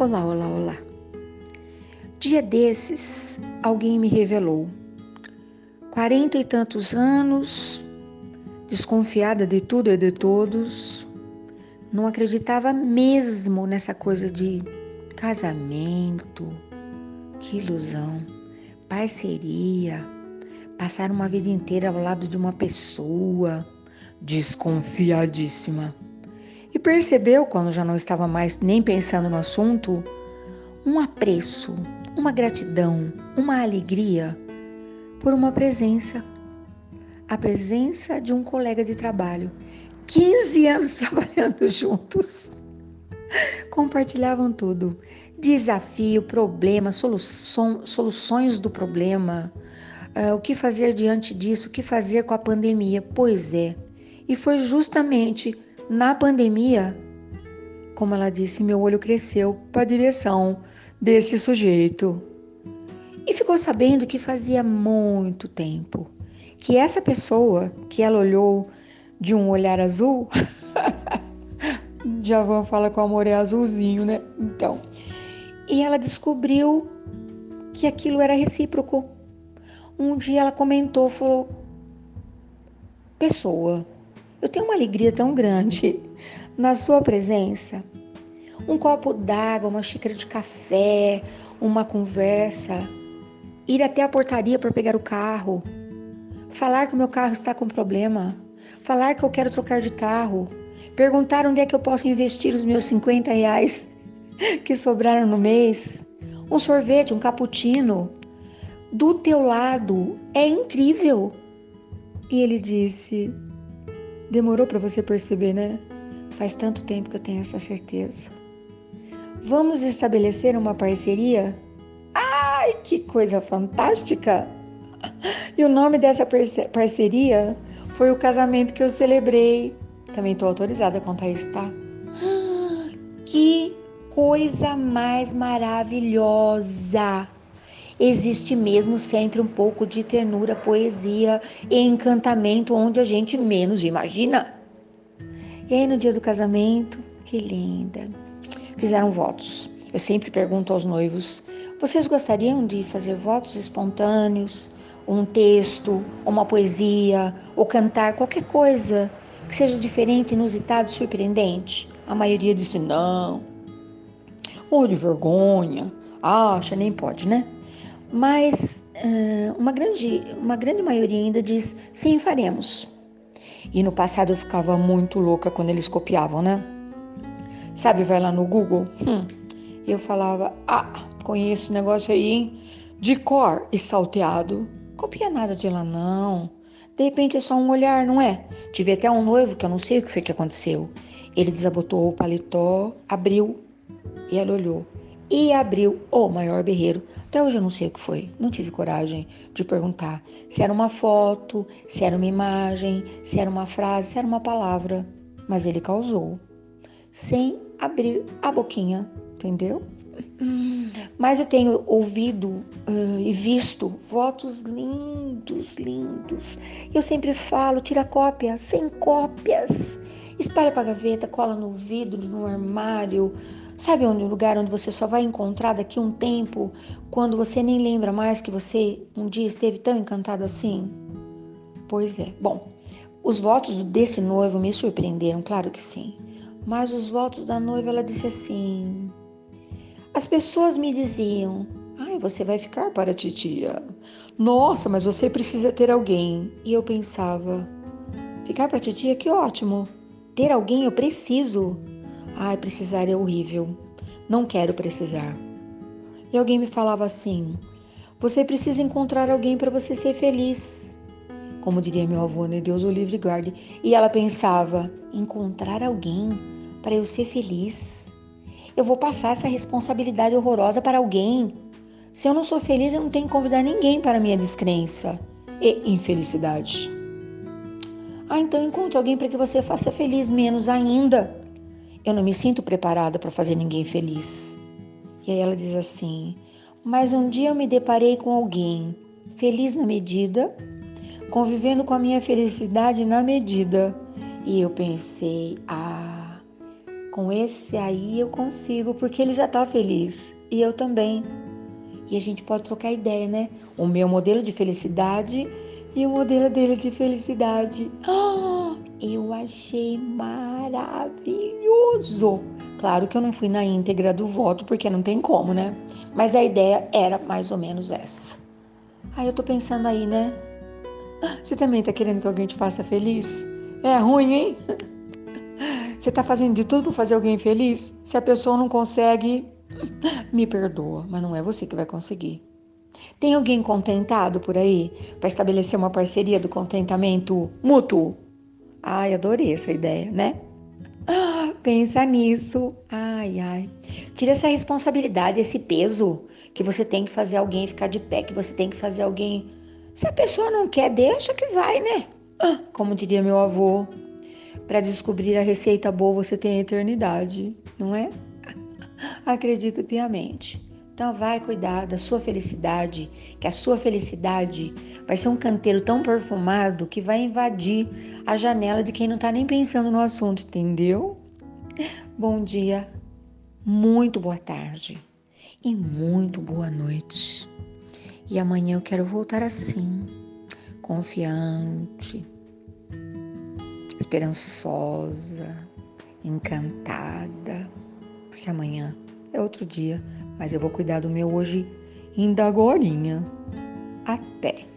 Olá, olá, olá. Dia desses, alguém me revelou. Quarenta e tantos anos, desconfiada de tudo e de todos, não acreditava mesmo nessa coisa de casamento, que ilusão, parceria, passar uma vida inteira ao lado de uma pessoa, desconfiadíssima. E percebeu, quando já não estava mais nem pensando no assunto, um apreço, uma gratidão, uma alegria por uma presença. A presença de um colega de trabalho. 15 anos trabalhando juntos. Compartilhavam tudo: desafio, problema, solução, soluções do problema, uh, o que fazer diante disso, o que fazer com a pandemia. Pois é, e foi justamente na pandemia, como ela disse, meu olho cresceu para a direção desse sujeito. E ficou sabendo que fazia muito tempo que essa pessoa que ela olhou de um olhar azul, Javan fala que o amor é azulzinho, né? Então, e ela descobriu que aquilo era recíproco. Um dia ela comentou, falou: Pessoa, eu tenho uma alegria tão grande na sua presença. Um copo d'água, uma xícara de café, uma conversa, ir até a portaria para pegar o carro, falar que o meu carro está com problema, falar que eu quero trocar de carro, perguntar onde é que eu posso investir os meus 50 reais que sobraram no mês, um sorvete, um cappuccino, do teu lado, é incrível. E ele disse: Demorou para você perceber, né? Faz tanto tempo que eu tenho essa certeza. Vamos estabelecer uma parceria? Ai, que coisa fantástica! E o nome dessa parceria foi o casamento que eu celebrei. Também estou autorizada a contar isso, tá? Que coisa mais maravilhosa! Existe mesmo sempre um pouco de ternura, poesia e encantamento onde a gente menos imagina. E aí no dia do casamento, que linda. Fizeram votos. Eu sempre pergunto aos noivos: vocês gostariam de fazer votos espontâneos, um texto, uma poesia, ou cantar qualquer coisa que seja diferente, inusitado, surpreendente? A maioria disse não. Ou de vergonha. Acha, nem pode, né? Mas uh, uma, grande, uma grande maioria ainda diz sim, faremos. E no passado eu ficava muito louca quando eles copiavam, né? Sabe, vai lá no Google. Hum, eu falava, ah, conheço esse negócio aí, hein? De cor e salteado. Copia nada de lá, não. De repente é só um olhar, não é? Tive até um noivo que eu não sei o que foi que aconteceu. Ele desabotou o paletó, abriu e ela olhou. E abriu o maior berreiro até hoje eu não sei o que foi, não tive coragem de perguntar se era uma foto, se era uma imagem, se era uma frase, se era uma palavra, mas ele causou, sem abrir a boquinha, entendeu? Mas eu tenho ouvido uh, e visto votos lindos, lindos. Eu sempre falo, tira cópia, sem cópias. Espalha para gaveta, cola no vidro, no armário, Sabe onde o lugar onde você só vai encontrar daqui um tempo, quando você nem lembra mais que você um dia esteve tão encantado assim? Pois é. Bom, os votos desse noivo me surpreenderam, claro que sim. Mas os votos da noiva, ela disse assim: As pessoas me diziam: Ai, você vai ficar para a titia. Nossa, mas você precisa ter alguém. E eu pensava: Ficar para a titia, que ótimo. Ter alguém eu preciso. Ai, precisar é horrível. Não quero precisar. E alguém me falava assim: Você precisa encontrar alguém para você ser feliz. Como diria meu avô, né? Deus o livre guarde. E ela pensava: Encontrar alguém para eu ser feliz? Eu vou passar essa responsabilidade horrorosa para alguém. Se eu não sou feliz, eu não tenho que convidar ninguém para minha descrença e infelicidade. Ah, então encontre alguém para que você faça feliz menos ainda. Eu não me sinto preparada para fazer ninguém feliz. E aí ela diz assim: Mas um dia eu me deparei com alguém feliz na medida, convivendo com a minha felicidade na medida. E eu pensei: Ah, Com esse aí eu consigo, porque ele já tá feliz e eu também. E a gente pode trocar ideia, né? O meu modelo de felicidade e o modelo dele de felicidade. Oh, eu achei maravilhoso. Claro que eu não fui na íntegra do voto, porque não tem como, né? Mas a ideia era mais ou menos essa. Aí eu tô pensando aí, né? Você também tá querendo que alguém te faça feliz? É ruim, hein? Você tá fazendo de tudo para fazer alguém feliz? Se a pessoa não consegue, me perdoa, mas não é você que vai conseguir. Tem alguém contentado por aí para estabelecer uma parceria do contentamento mútuo? Ai, adorei essa ideia, né? Ah, pensa nisso. Ai, ai. Tira essa responsabilidade, esse peso que você tem que fazer alguém ficar de pé, que você tem que fazer alguém. Se a pessoa não quer, deixa que vai, né? Ah, como diria meu avô, para descobrir a receita boa você tem a eternidade, não é? Acredito piamente. Então vai cuidar da sua felicidade, que a sua felicidade vai ser um canteiro tão perfumado que vai invadir a janela de quem não está nem pensando no assunto, entendeu? Bom dia, muito boa tarde e muito boa noite. E amanhã eu quero voltar assim, confiante, esperançosa, encantada, porque amanhã é outro dia mas eu vou cuidar do meu hoje ainda agorinha. Até!